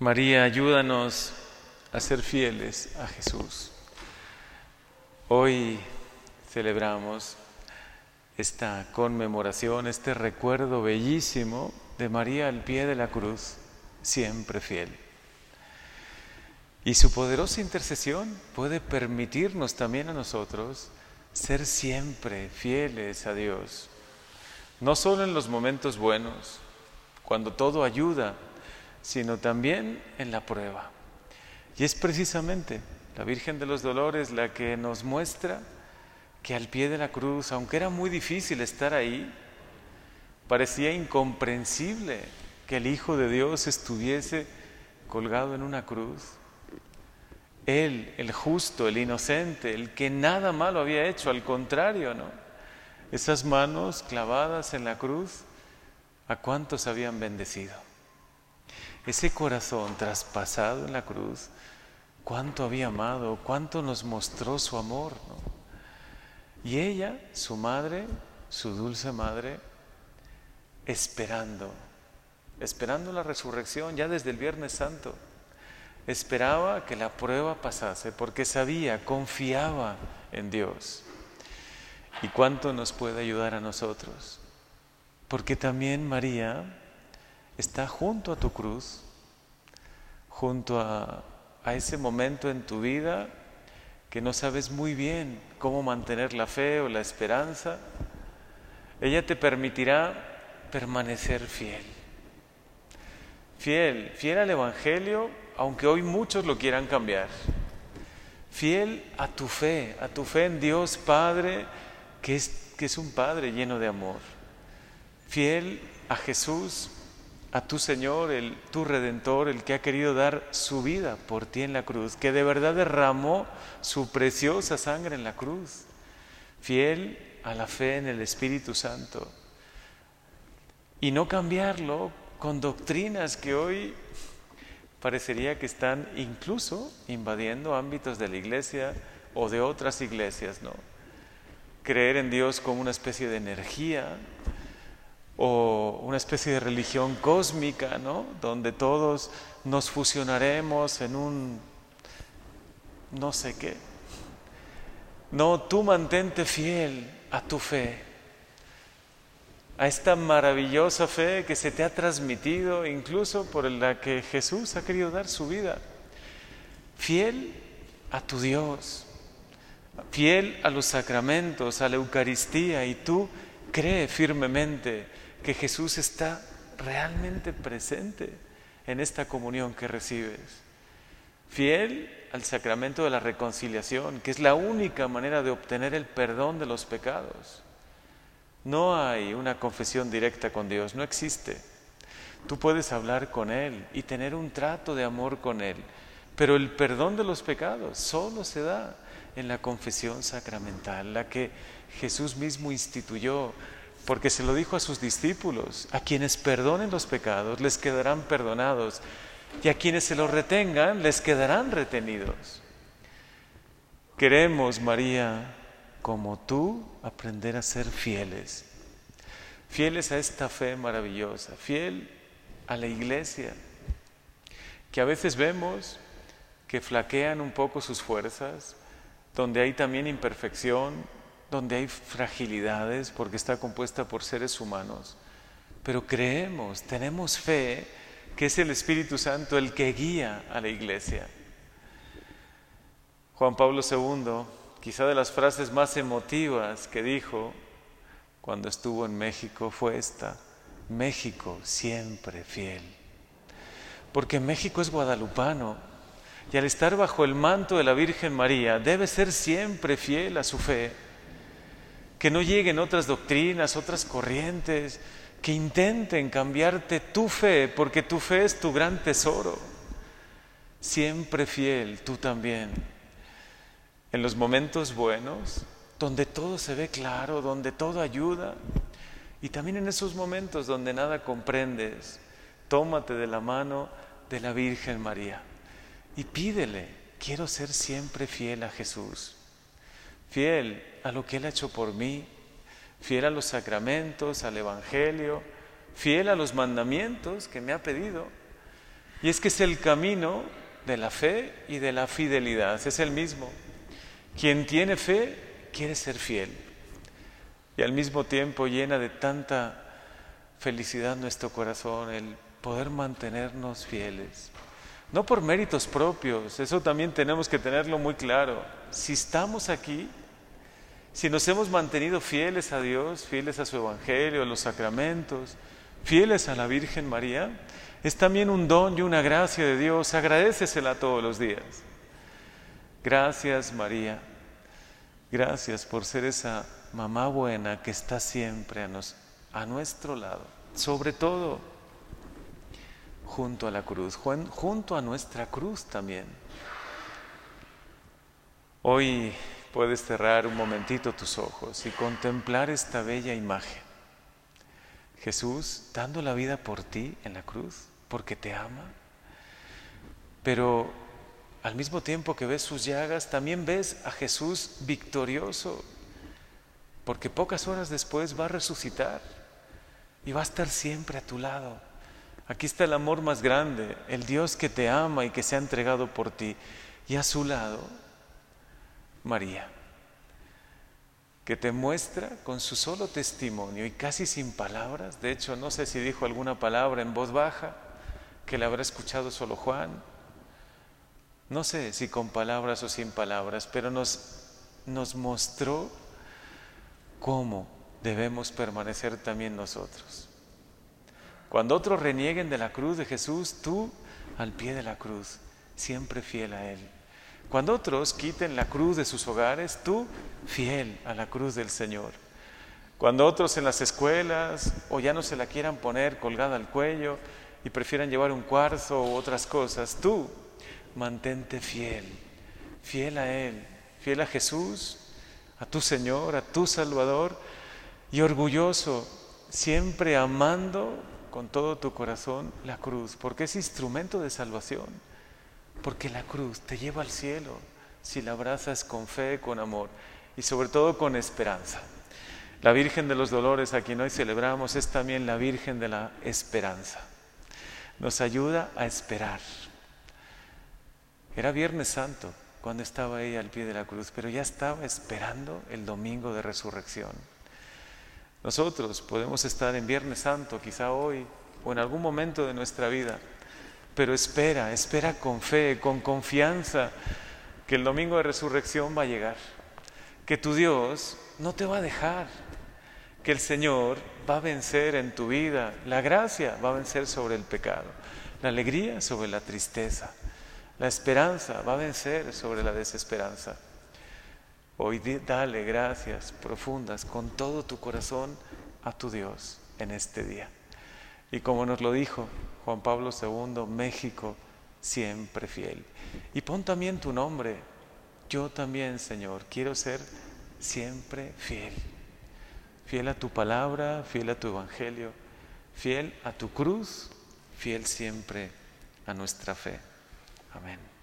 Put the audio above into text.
María, ayúdanos a ser fieles a Jesús. Hoy celebramos esta conmemoración, este recuerdo bellísimo de María al pie de la cruz, siempre fiel. Y su poderosa intercesión puede permitirnos también a nosotros ser siempre fieles a Dios, no solo en los momentos buenos, cuando todo ayuda, sino también en la prueba. Y es precisamente la Virgen de los Dolores la que nos muestra que al pie de la cruz, aunque era muy difícil estar ahí, parecía incomprensible que el Hijo de Dios estuviese colgado en una cruz. Él, el justo, el inocente, el que nada malo había hecho, al contrario, ¿no? Esas manos clavadas en la cruz, ¿a cuántos habían bendecido? Ese corazón traspasado en la cruz, cuánto había amado, cuánto nos mostró su amor. Y ella, su madre, su dulce madre, esperando, esperando la resurrección ya desde el Viernes Santo. Esperaba que la prueba pasase porque sabía, confiaba en Dios. ¿Y cuánto nos puede ayudar a nosotros? Porque también María está junto a tu cruz, junto a, ese momento en tu vida que no sabes muy bien cómo mantener la fe o la esperanza. Ella te permitirá permanecer fiel. Fiel, fiel al Evangelio, aunque hoy muchos lo quieran cambiar. Fiel a tu fe, a tu fe en Dios Padre, que es, que es un Padre lleno de amor. Fiel a Jesús, a tu Señor, el, tu Redentor, el que ha querido dar su vida por ti en la cruz, que de verdad derramó su preciosa sangre en la cruz, fiel a la fe en el Espíritu Santo. Y no cambiarlo con doctrinas que hoy parecería que están incluso invadiendo ámbitos de la iglesia o de otras iglesias, ¿no? Creer en Dios como una especie de energía, o una especie de religión cósmica, ¿no? Donde todos nos fusionaremos en un no sé qué. No, tú mantente fiel a tu fe, a esta maravillosa fe que se te ha transmitido incluso por la que Jesús ha querido dar su vida. Fiel a tu Dios, fiel a los sacramentos, a la Eucaristía y tú cree firmemente que Jesús está realmente presente en esta comunión que recibes. Fiel al sacramento de la reconciliación, que es la única manera de obtener el perdón de los pecados. No hay una confesión directa con Dios, no existe. Tú puedes hablar con Él y tener un trato de amor con Él, pero el perdón de los pecados solo se da en la confesión sacramental, la que Jesús mismo instituyó porque se lo dijo a sus discípulos, a quienes perdonen los pecados les quedarán perdonados y a quienes se los retengan les quedarán retenidos. Queremos, María, como tú, aprender a ser fieles, fieles a esta fe maravillosa, fiel a la iglesia, que a veces vemos que flaquean un poco sus fuerzas, donde hay también imperfección, donde hay fragilidades porque está compuesta por seres humanos, pero creemos, tenemos fe que es el Espíritu Santo el que guía a la iglesia. Juan Pablo II, quizá de las frases más emotivas que dijo cuando estuvo en México fue esta, México siempre fiel. Porque México es guadalupano y al estar bajo el manto de la Virgen María debe ser siempre fiel a su fe que no lleguen otras doctrinas, otras corrientes, que intenten cambiarte tu fe, porque tu fe es tu gran tesoro. Siempre fiel, tú también. En los momentos buenos, donde todo se ve claro, donde todo ayuda, y también en esos momentos donde nada comprendes, tómate de la mano de la Virgen María y pídele, quiero ser siempre fiel a Jesús fiel a lo que Él ha hecho por mí, fiel a los sacramentos, al Evangelio, fiel a los mandamientos que me ha pedido. Y es que es el camino de la fe y de la fidelidad, es el mismo. Quien tiene fe quiere ser fiel y al mismo tiempo llena de tanta felicidad nuestro corazón el poder mantenernos fieles. No por méritos propios, eso también tenemos que tenerlo muy claro. Si estamos aquí, si nos hemos mantenido fieles a Dios, fieles a su Evangelio, a los sacramentos, fieles a la Virgen María, es también un don y una gracia de Dios. Agradecesela todos los días. Gracias María. Gracias por ser esa mamá buena que está siempre a, a nuestro lado. Sobre todo junto a la cruz, junto a nuestra cruz también. Hoy puedes cerrar un momentito tus ojos y contemplar esta bella imagen. Jesús dando la vida por ti en la cruz, porque te ama. Pero al mismo tiempo que ves sus llagas, también ves a Jesús victorioso, porque pocas horas después va a resucitar y va a estar siempre a tu lado. Aquí está el amor más grande, el Dios que te ama y que se ha entregado por ti. Y a su lado, María que te muestra con su solo testimonio y casi sin palabras, de hecho no sé si dijo alguna palabra en voz baja, que le habrá escuchado solo Juan, no sé si con palabras o sin palabras, pero nos, nos mostró cómo debemos permanecer también nosotros. Cuando otros renieguen de la cruz de Jesús, tú al pie de la cruz, siempre fiel a Él. Cuando otros quiten la cruz de sus hogares, tú fiel a la cruz del Señor. Cuando otros en las escuelas o ya no se la quieran poner colgada al cuello y prefieran llevar un cuarzo u otras cosas, tú mantente fiel, fiel a Él, fiel a Jesús, a tu Señor, a tu Salvador y orgulloso, siempre amando con todo tu corazón la cruz, porque es instrumento de salvación. Porque la cruz te lleva al cielo si la abrazas con fe, con amor y sobre todo con esperanza. La Virgen de los Dolores, a quien hoy celebramos, es también la Virgen de la Esperanza. Nos ayuda a esperar. Era Viernes Santo cuando estaba ella al pie de la cruz, pero ya estaba esperando el domingo de resurrección. Nosotros podemos estar en Viernes Santo, quizá hoy o en algún momento de nuestra vida, pero espera, espera con fe, con confianza, que el domingo de resurrección va a llegar, que tu Dios no te va a dejar, que el Señor va a vencer en tu vida, la gracia va a vencer sobre el pecado, la alegría sobre la tristeza, la esperanza va a vencer sobre la desesperanza. Hoy dale gracias profundas con todo tu corazón a tu Dios en este día. Y como nos lo dijo Juan Pablo II, México, siempre fiel. Y pon también tu nombre. Yo también, Señor, quiero ser siempre fiel. Fiel a tu palabra, fiel a tu evangelio, fiel a tu cruz, fiel siempre a nuestra fe. Amén.